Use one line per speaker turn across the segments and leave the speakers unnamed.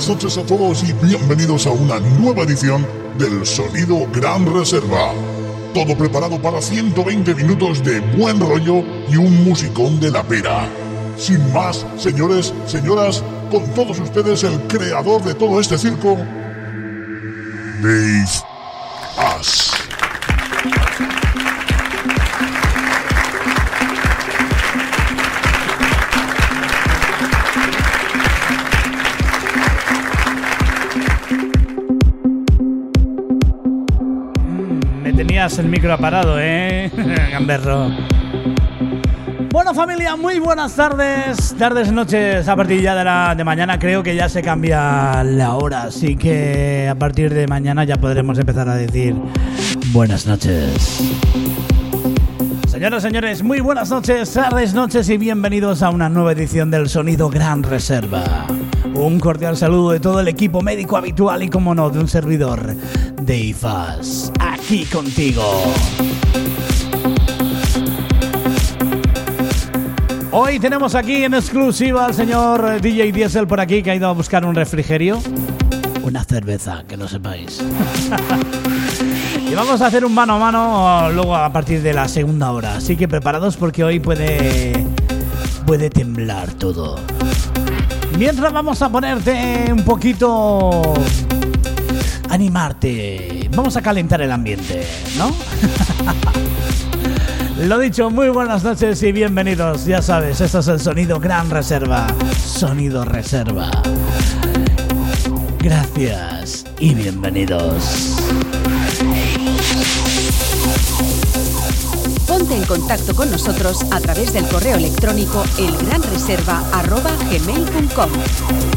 buenas noches a todos y bienvenidos a una nueva edición del Sonido Gran Reserva. Todo preparado para 120 minutos de buen rollo y un musicón de la pera. Sin más, señores, señoras, con todos ustedes el creador de todo este circo, Dave
el micro parado, ¿eh? Gamberro. Bueno familia, muy buenas tardes, tardes, noches, a partir ya de, la, mañana creo que ya se cambia la hora, así que a partir de mañana ya podremos empezar a decir buenas noches. Señoras, señores, muy buenas noches, tardes, noches y bienvenidos a una nueva edición del Sonido Gran Reserva. Un cordial saludo de todo el equipo médico habitual y, como no, de un servidor de IFAS. Aquí contigo. Hoy tenemos aquí en exclusiva al señor DJ Diesel por aquí que ha ido a buscar un refrigerio. Una cerveza, que lo sepáis. y vamos a hacer un mano a mano luego a partir de la segunda hora. Así que preparados porque hoy puede, puede temblar todo. Mientras vamos a ponerte un poquito... Animarte. Vamos a calentar el ambiente, ¿no? Lo dicho, muy buenas noches y bienvenidos. Ya sabes, esto es el sonido Gran Reserva. Sonido Reserva. Gracias y bienvenidos.
Ponte en contacto con nosotros a través del correo electrónico elgranreserva.gmail.com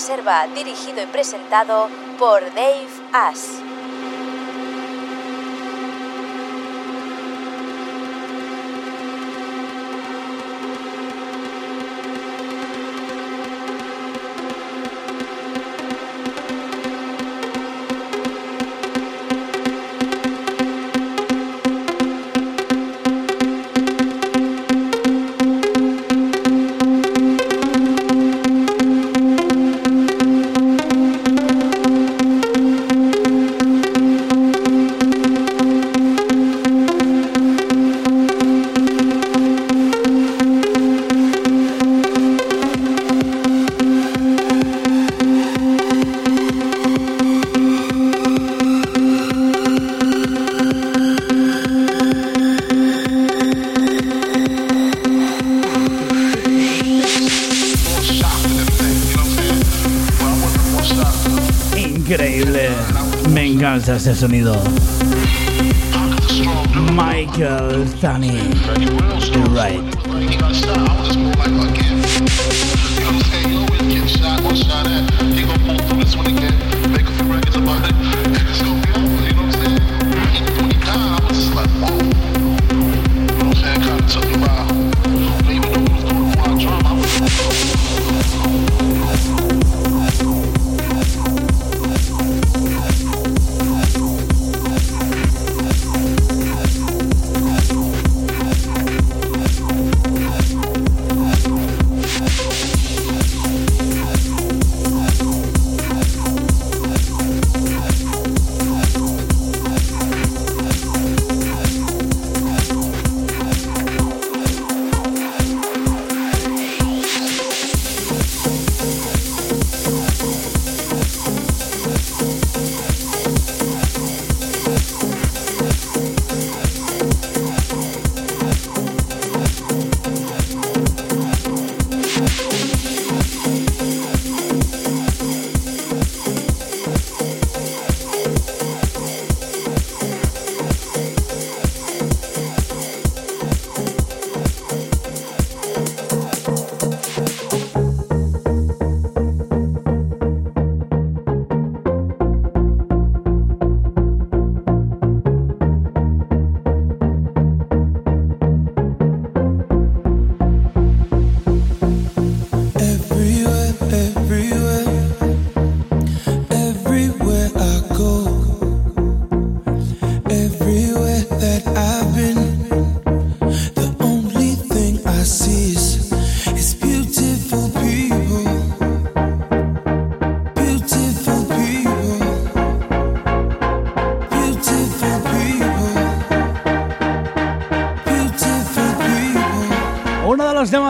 Reserva, dirigido y presentado por Dave Ash.
Ese sonido. Michael Tani. Right.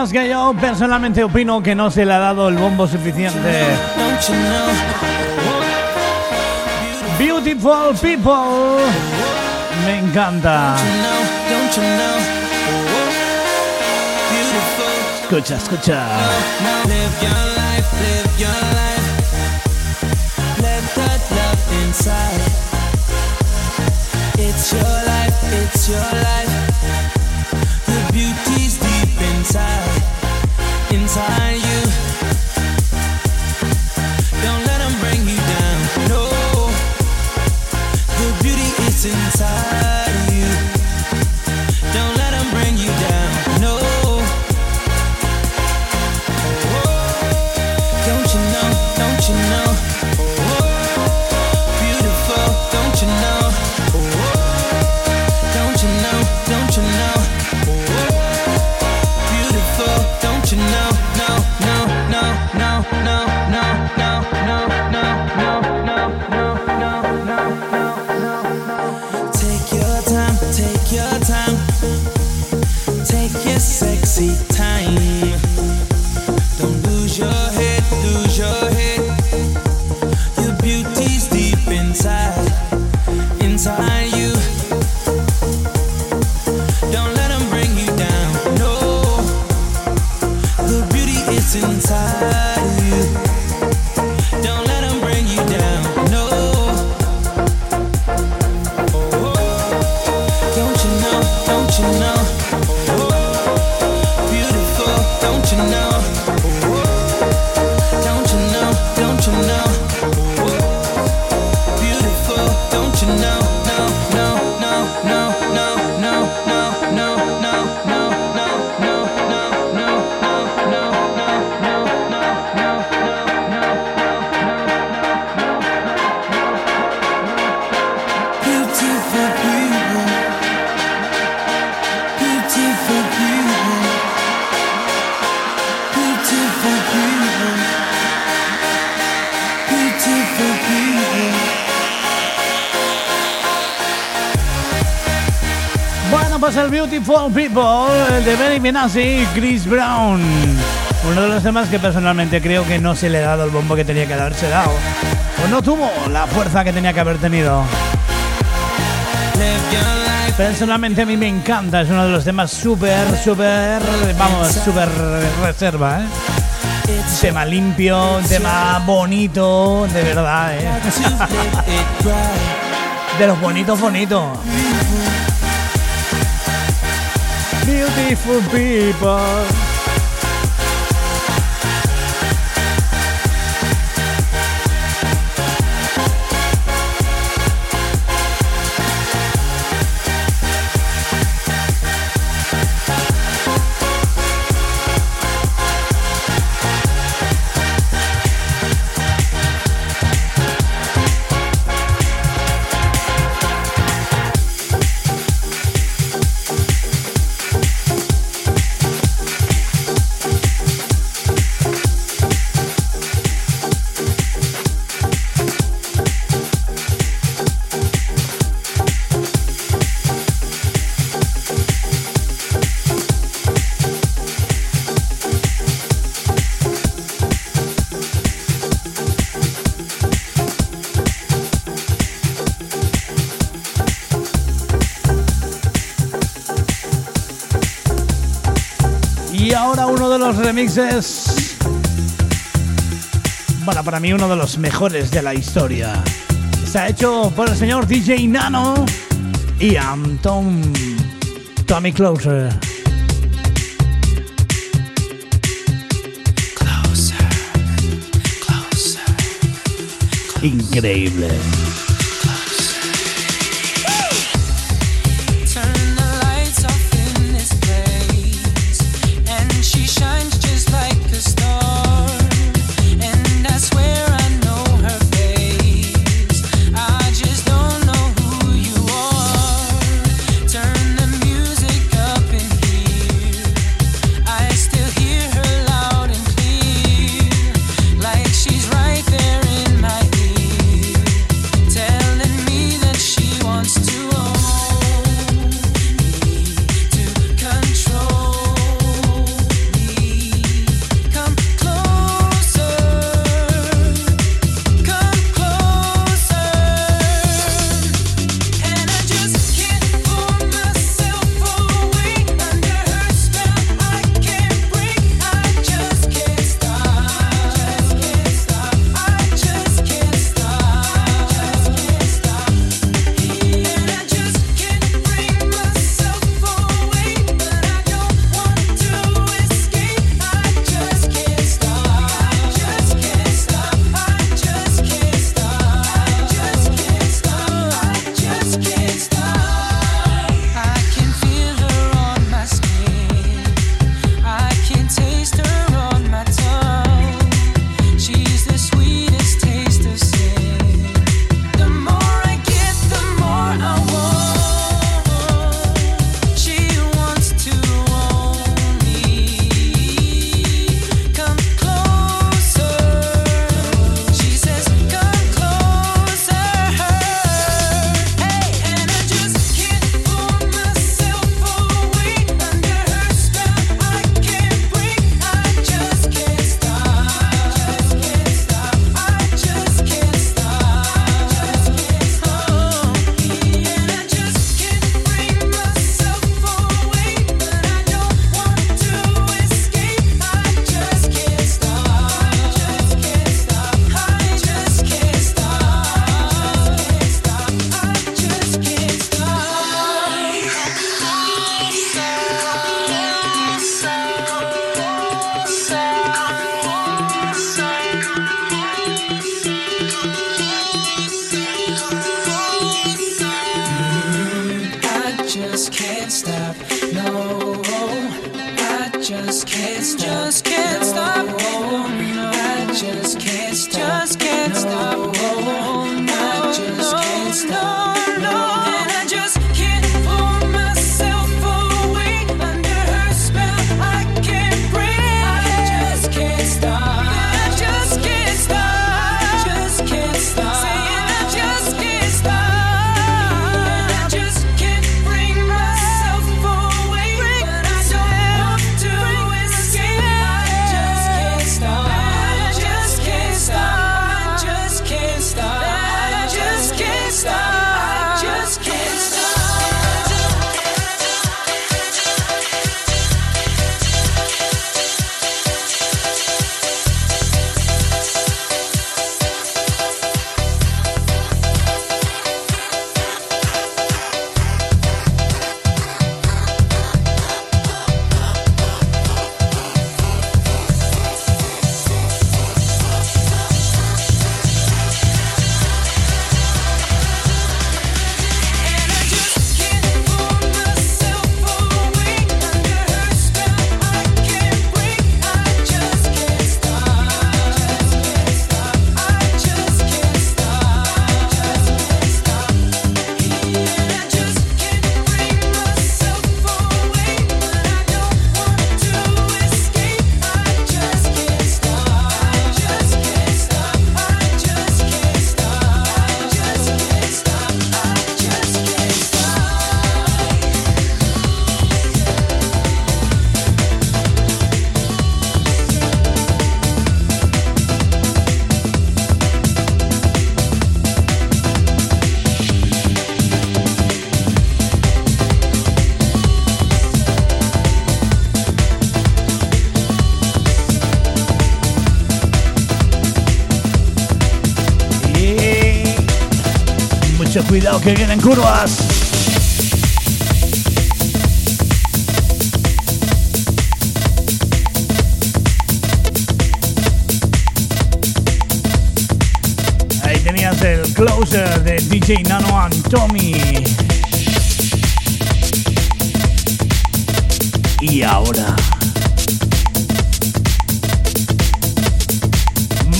Que yo personalmente opino que no se le ha dado el bombo suficiente. Beautiful people. Me encanta. Escucha, escucha. It's your life, it's your life. 在
es el Beautiful People de Benny Benassi y Chris Brown. Uno de los temas que personalmente creo que no se le ha dado el bombo que tenía que haberse dado. O no tuvo la fuerza que tenía que haber tenido. Personalmente a mí me encanta, es uno de los temas súper, súper, vamos, súper reserva, ¿eh? tema limpio, tema bonito, de verdad, ¿eh? de los bonitos, bonitos. Beautiful people. Remixes. Bueno, para mí uno de los mejores de la historia. Está hecho por el señor DJ Nano y Am Tom Tommy Closer. Increíble.
Cuidado que vienen curvas. Ahí tenías el closer de DJ Nano and Tommy. Y ahora.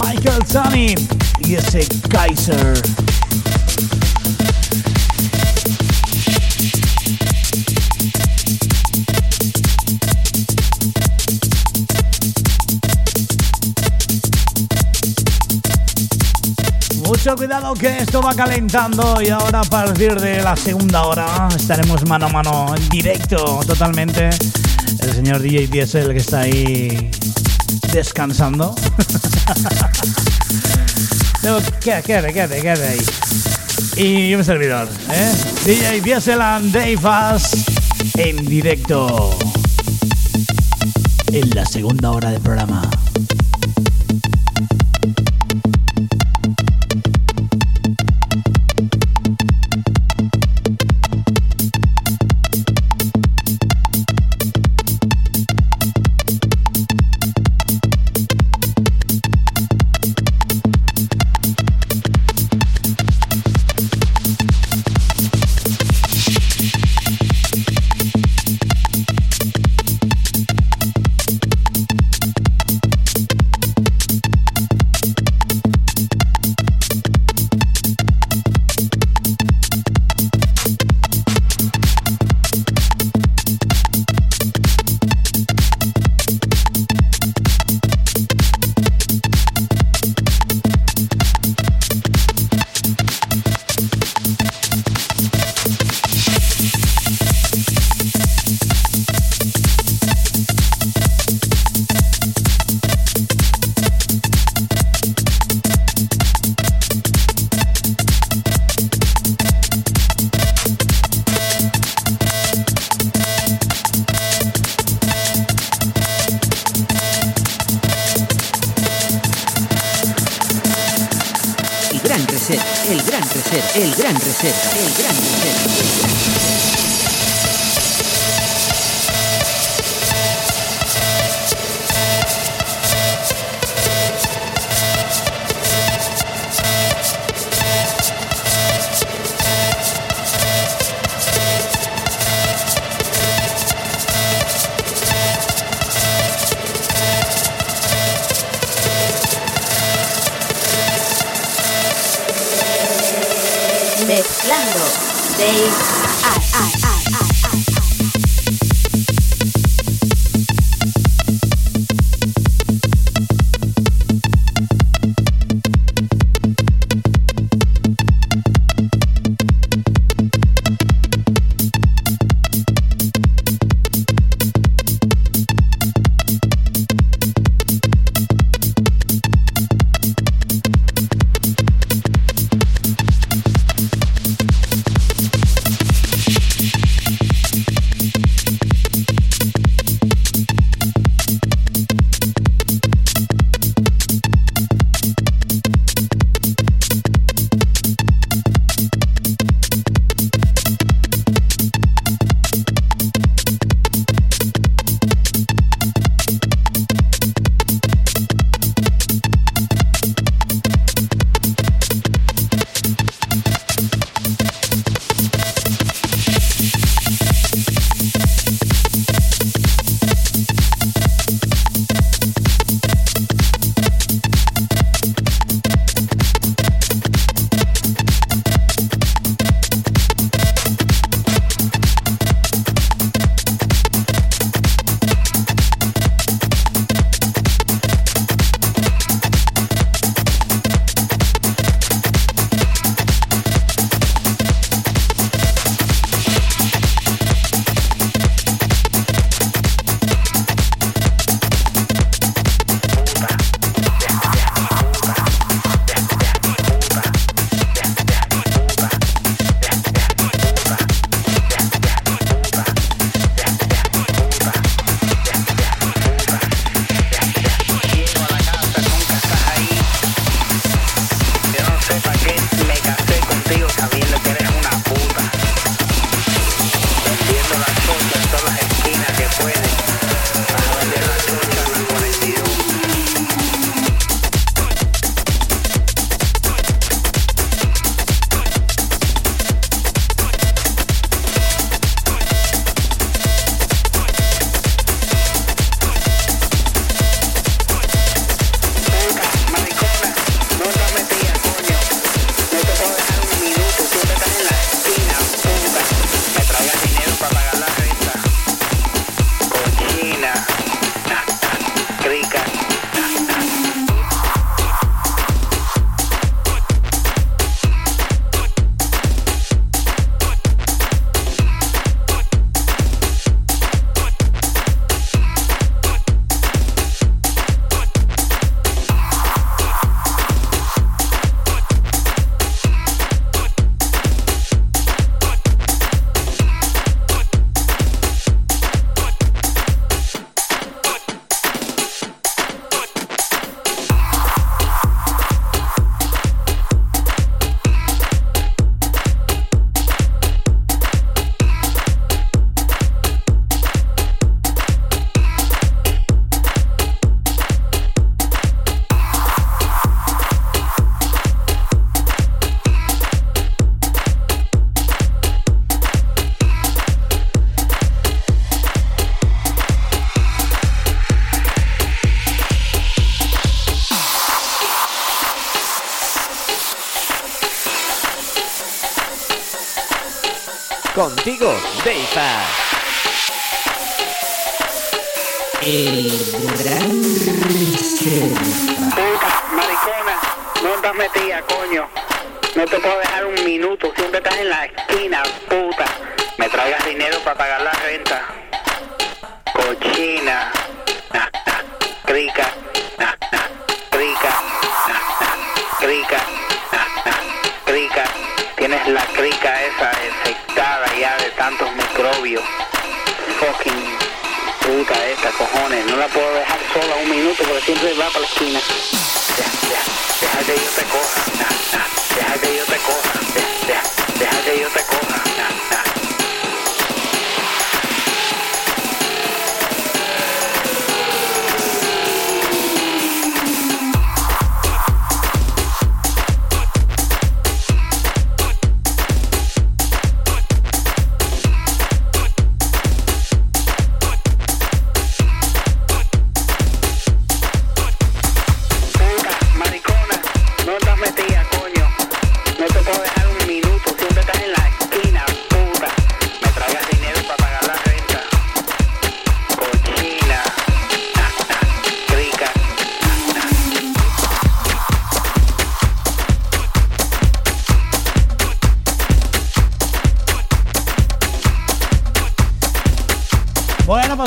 Michael Sunny y ese Kaiser. Mucho cuidado que esto va calentando y ahora a partir de la segunda hora estaremos mano a mano en directo totalmente. El señor DJ Diesel que está ahí descansando. quédate, quédate, quédate, ahí. Y un servidor, ¿eh? DJ Diesel and Dave Fast en directo en la segunda hora del programa.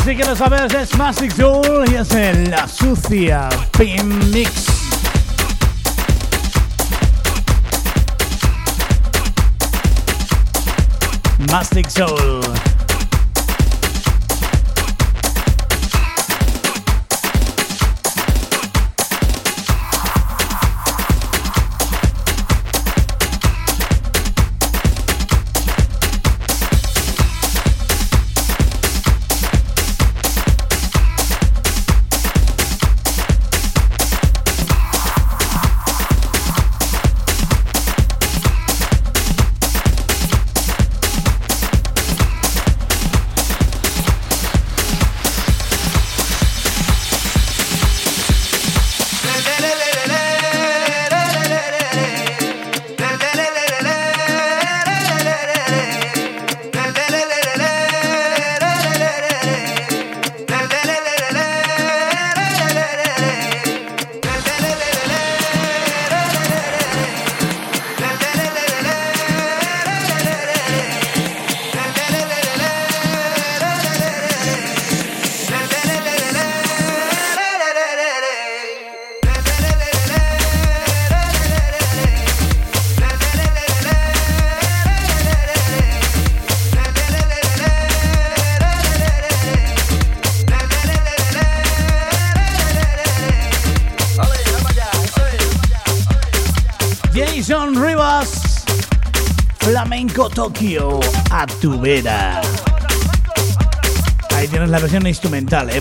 si que
lo sabes, es Mastic Tool y es en la sucia Pin Mix. Mastic Soul.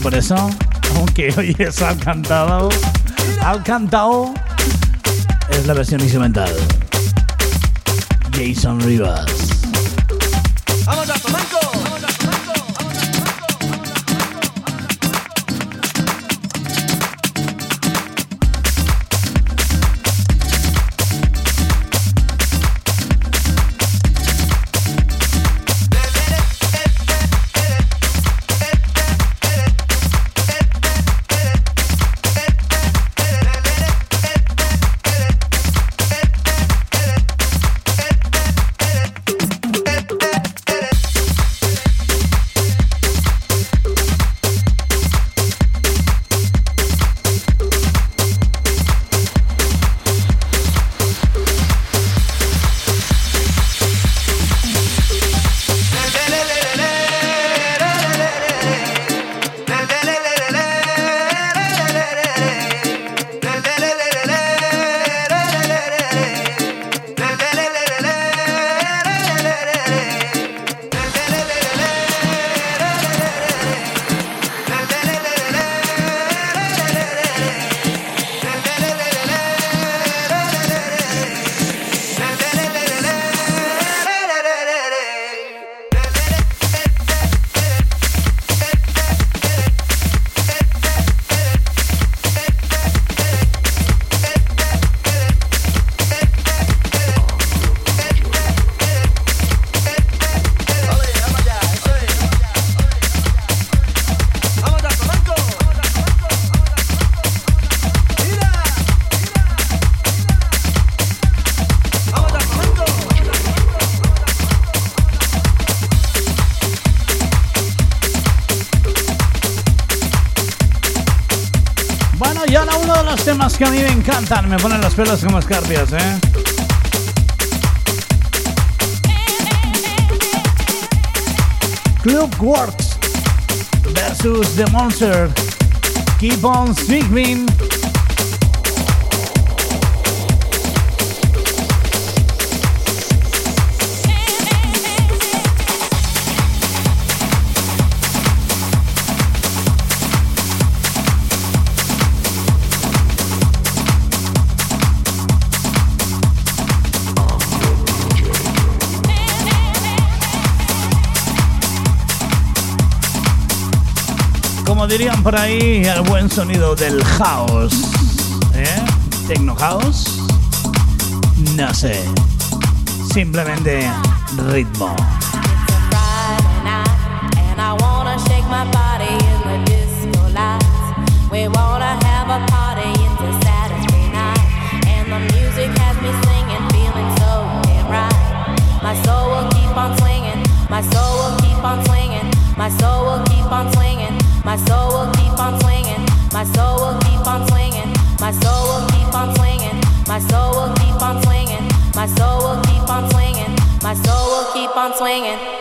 por eso, aunque hoy es al cantado, al cantado es la versión instrumental. Jason Rivas.
temas que a mí me encantan, me ponen los pelos como escarpias, ¿eh? Clubworks versus The Monster. Keep on swinging. dirían por ahí, al buen sonido del house. ¿Eh? ¿Techno house? No sé. Simplemente ritmo. swinging.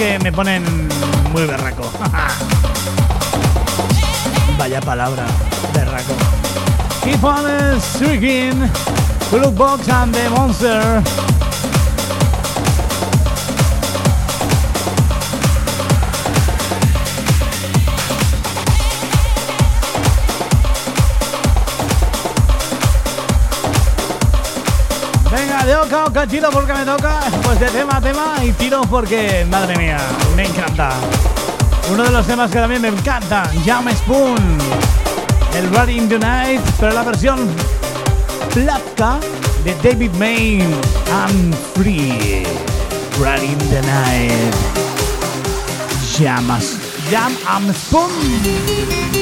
Que me ponen muy berraco. Vaya palabra, berraco. Keep on streaking, Look Box and the Monster. Venga, de oca a oca, tiro porque me toca, pues de tema a tema y tiro porque, madre mía, me encanta. Uno de los temas que también me encanta, Jam Spoon, el Running the Night, pero la versión Platka de David Main, I'm Free, Running the Night, Jam, Jam Spoon.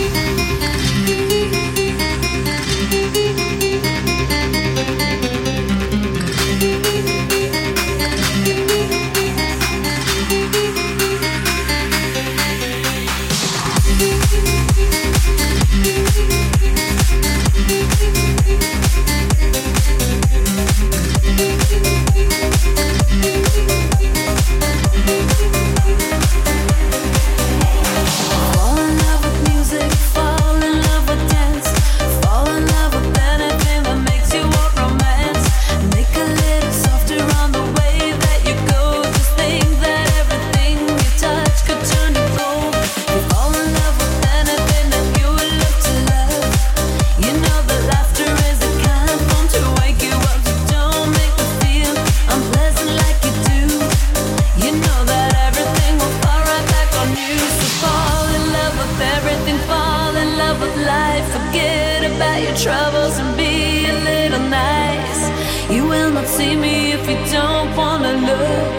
See me if you don't wanna look.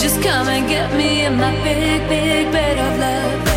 Just come and get me in my big, big bed of love.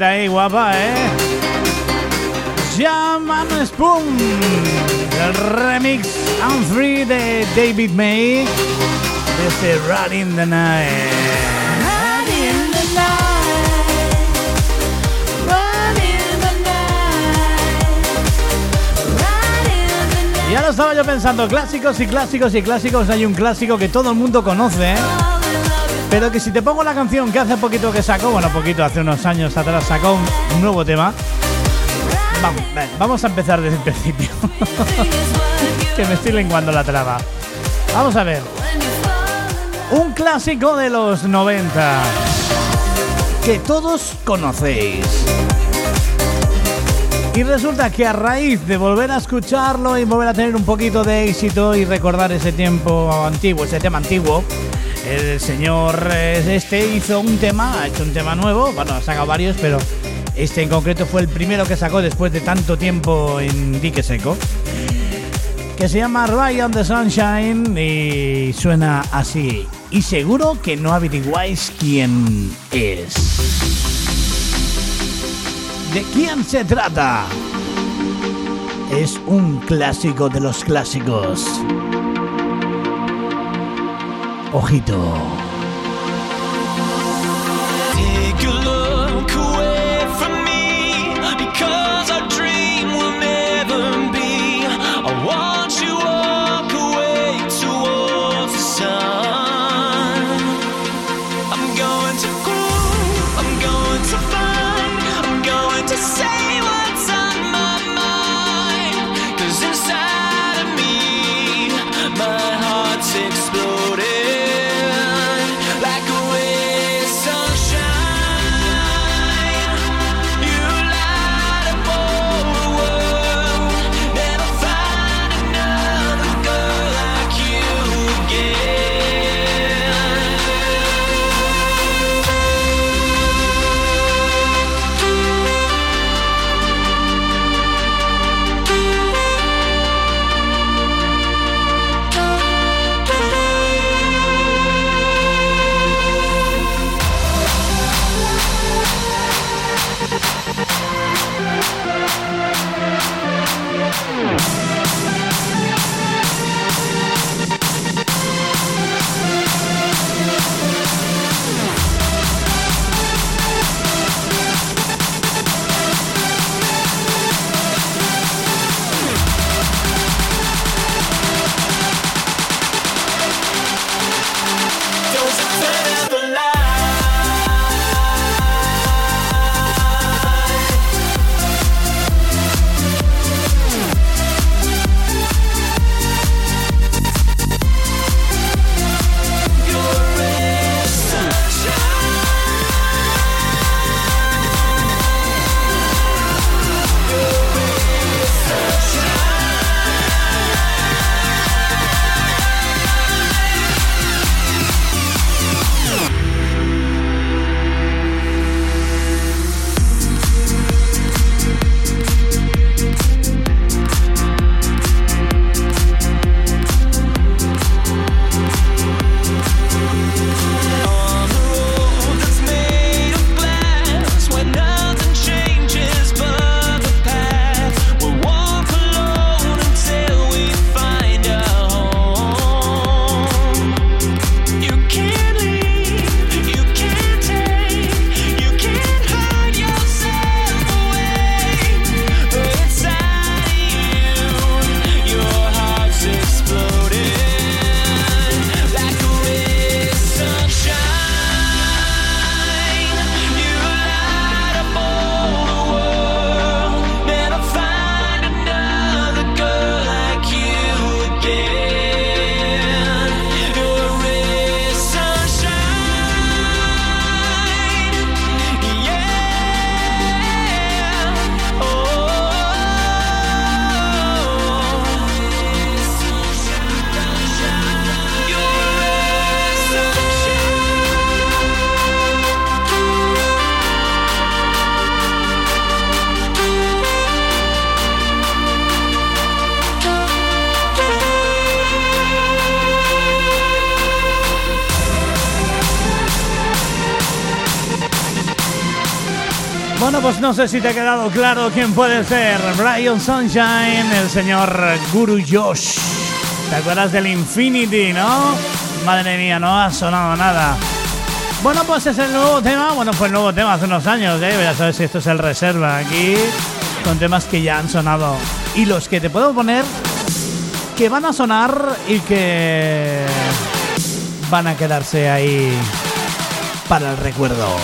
Ahí, guapa, ¿eh? Jam and Spoon, el remix I'm Free de David May, de este night, running the night. Ya lo estaba yo pensando, clásicos y clásicos y clásicos. Hay un clásico que todo el mundo conoce, ¿eh? Pero que si te pongo la canción que hace poquito que sacó, bueno, poquito, hace unos años atrás sacó un, nuevo tema. Vamos, vamos a empezar desde el principio. que me estoy lenguando la traba. Vamos a ver. Un clásico de los 90. Que todos conocéis. Y resulta que a raíz de volver a escucharlo y volver a tener un poquito de éxito y recordar ese tiempo antiguo, ese tema antiguo, el señor eh, este hizo un tema, ha hecho un tema nuevo, bueno, ha sacado varios, pero este en concreto fue el primero que sacó después de tanto tiempo en dique seco, que se llama Ryan the Sunshine y suena así. Y seguro que no averiguáis quién es. ¿De quién se trata? Es un clásico de los clásicos. Ojito. No sé si te ha quedado claro quién puede ser. Brian Sunshine, el señor Guru Josh. ¿Te acuerdas del Infinity, no? Madre mía, no ha sonado nada. Bueno, pues es el nuevo tema. Bueno, fue el nuevo tema hace unos años, ¿eh? Ya sabes si esto es el reserva aquí. Con temas que ya han sonado. Y los que te puedo poner que van a sonar y que van a quedarse ahí para el recuerdo.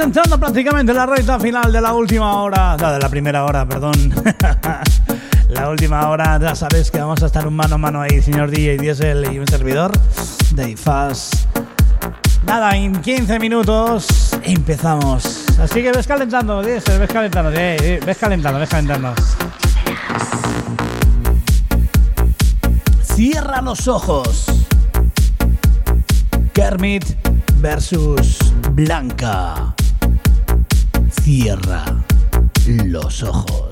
Entrando prácticamente en la recta final de la última hora, no, de la primera hora, perdón. la última hora, ya sabéis que vamos a estar un mano a mano ahí, señor DJ Diesel y un servidor, Dave Fast. Nada, en 15 minutos empezamos. Así que ves calentando, Diesel, ves calentando, ves calentando, ves calentando. Cierra los ojos. Kermit versus Blanca. Cierra los ojos.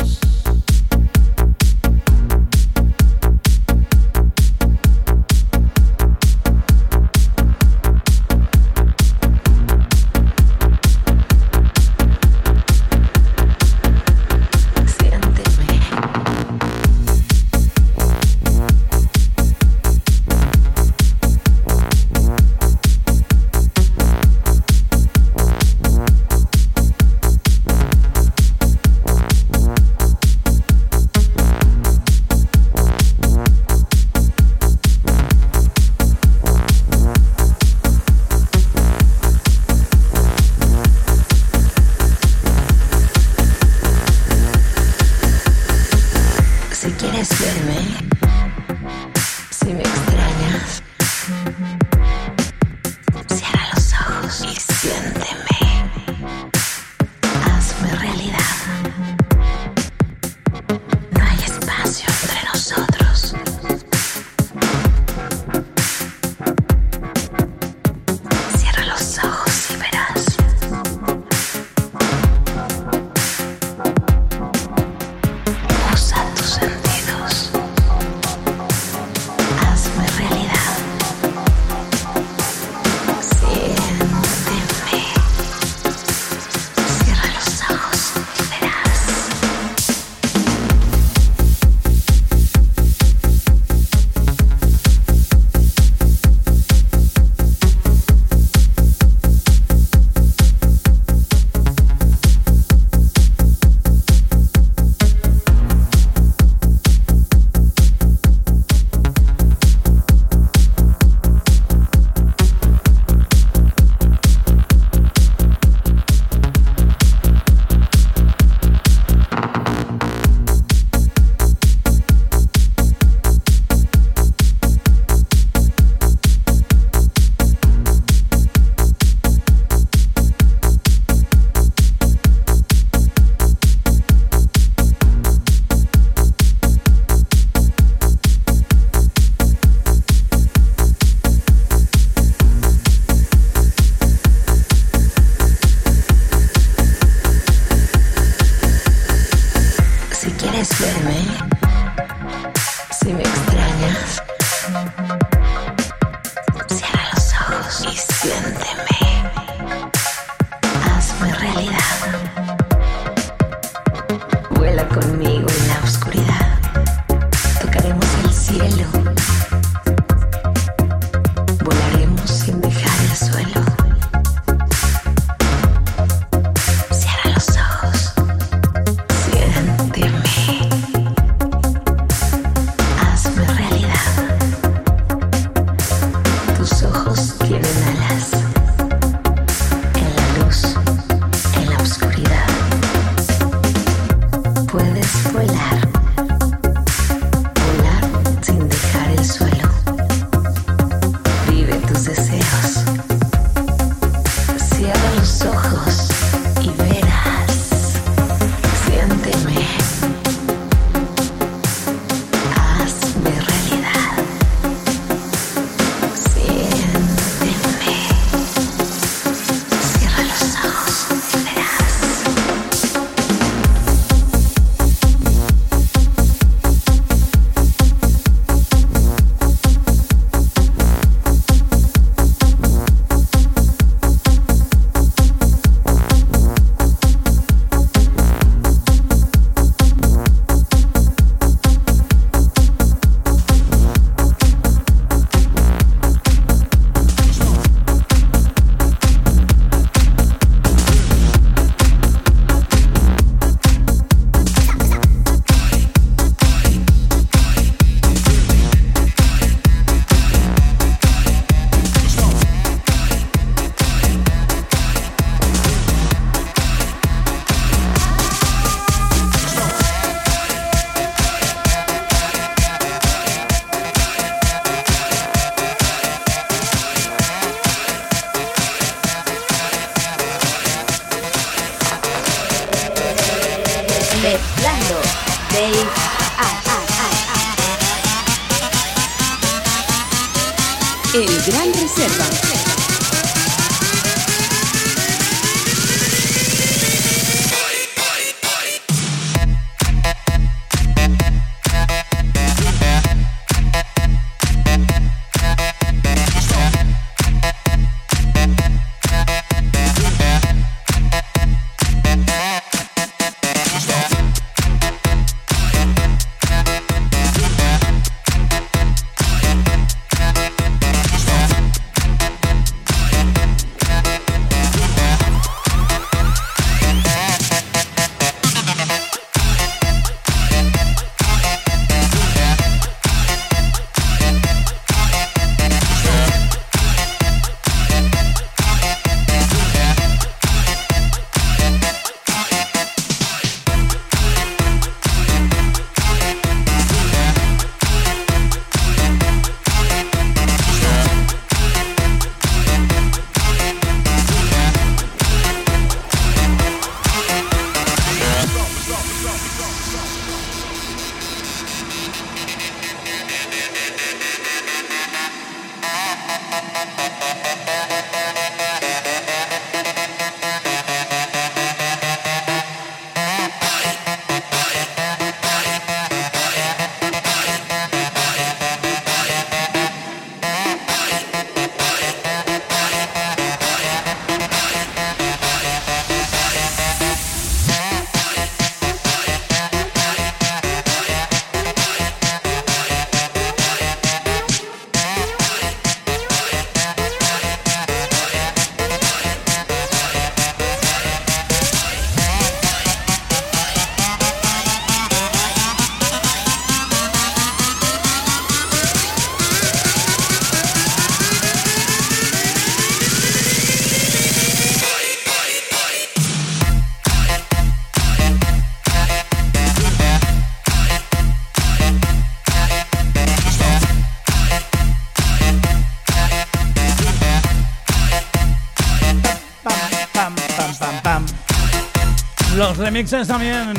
Remixes también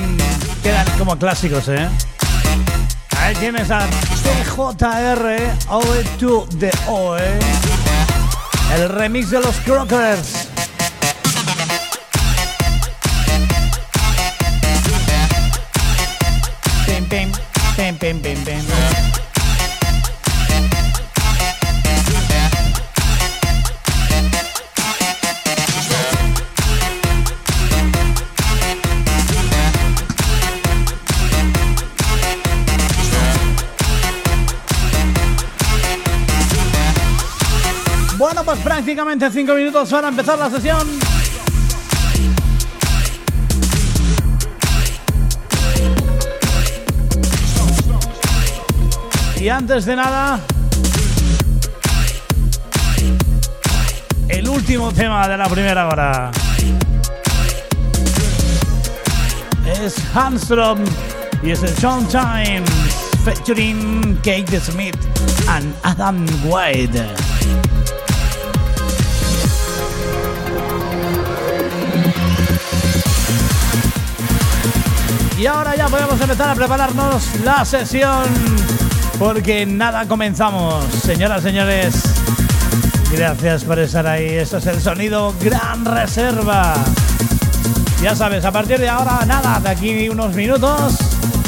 quedan como clásicos, ¿eh? Ahí tienes a TJR OE to the OE. El remix de los Crockers. Prácticamente cinco minutos para empezar la sesión. Y antes de nada, el último tema de la primera hora. Es Hamstrom y es el Sean Times featuring Kate Smith and Adam White. Y ahora ya podemos empezar a prepararnos la sesión. Porque nada, comenzamos. Señoras, señores, gracias por estar ahí. Esto es el sonido Gran Reserva. Ya sabes, a partir de ahora, nada, de aquí unos minutos,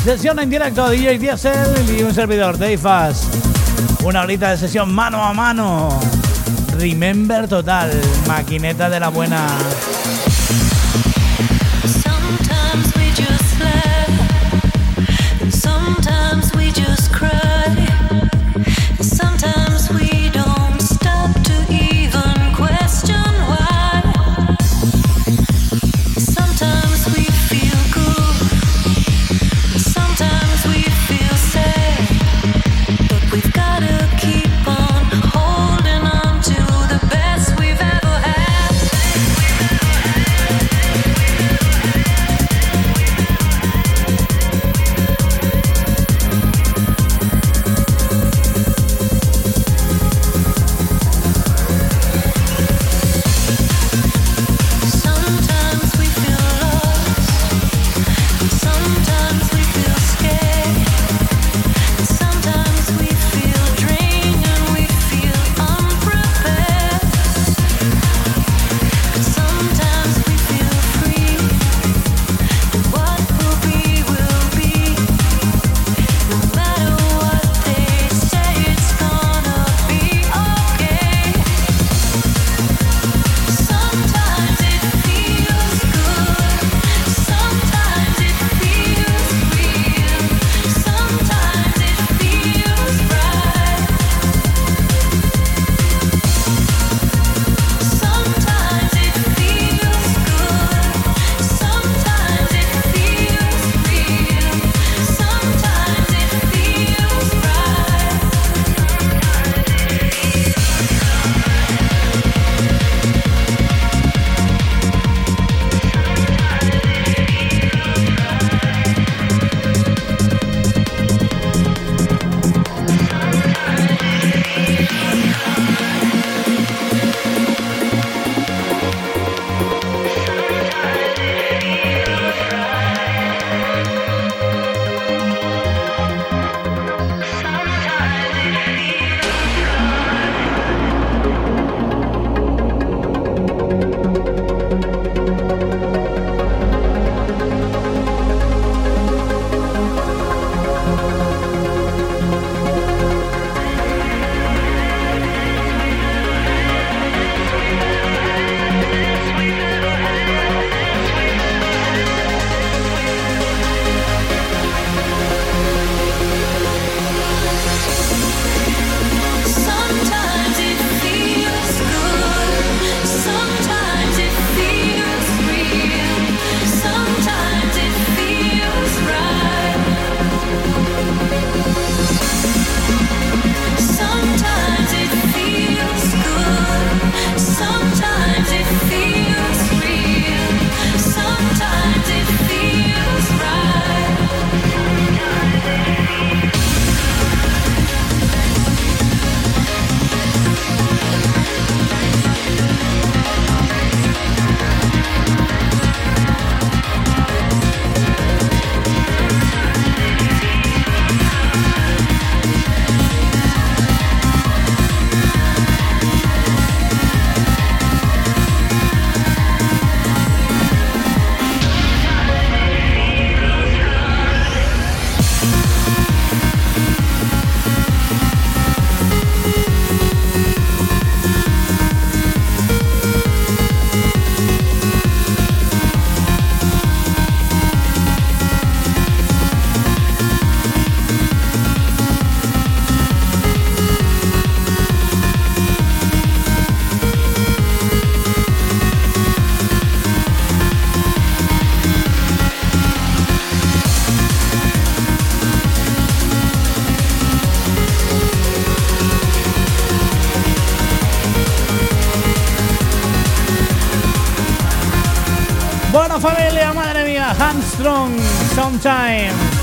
sesión en directo DJ Diesel y un servidor, Dave Fast. Una horita de sesión mano a mano. Remember total, maquineta de la buena.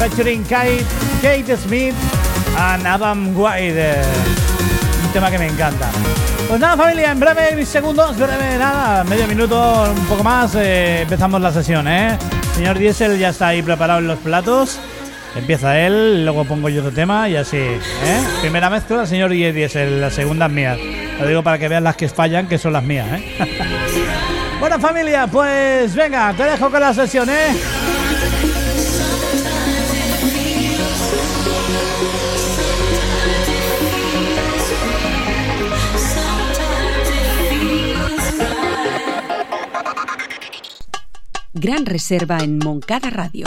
Featuring Kate, Kate Smith and Adam White. Un tema que me encanta. Pues nada, familia, en breve segundos, breve nada, medio minuto, un poco más, eh, empezamos la sesión, ¿eh? Señor Diesel ya está ahí preparado en los platos. Empieza él, luego pongo yo otro tema y así, ¿eh? Primera mezcla, señor Diesel, la segunda es mía. Lo digo para que vean las que fallan, que son las mías, ¿eh? Bueno familia, pues venga, te dejo con la sesión, ¿eh?
Gran Reserva en Moncada Radio.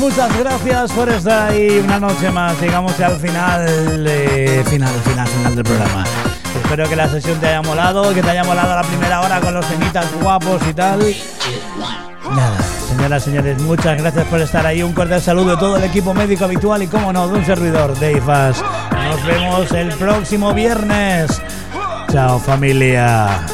Muchas gracias por estar ahí una noche más. Llegamos al final, eh, final, final, final del programa. Espero que la sesión te haya molado, que te haya molado la primera hora con los temitas guapos y tal. Nada, señoras señores, muchas gracias por estar ahí. Un cordial saludo de todo el equipo médico habitual y, como no, de un servidor, Dave Fast. Nos vemos el próximo viernes. Chao familia.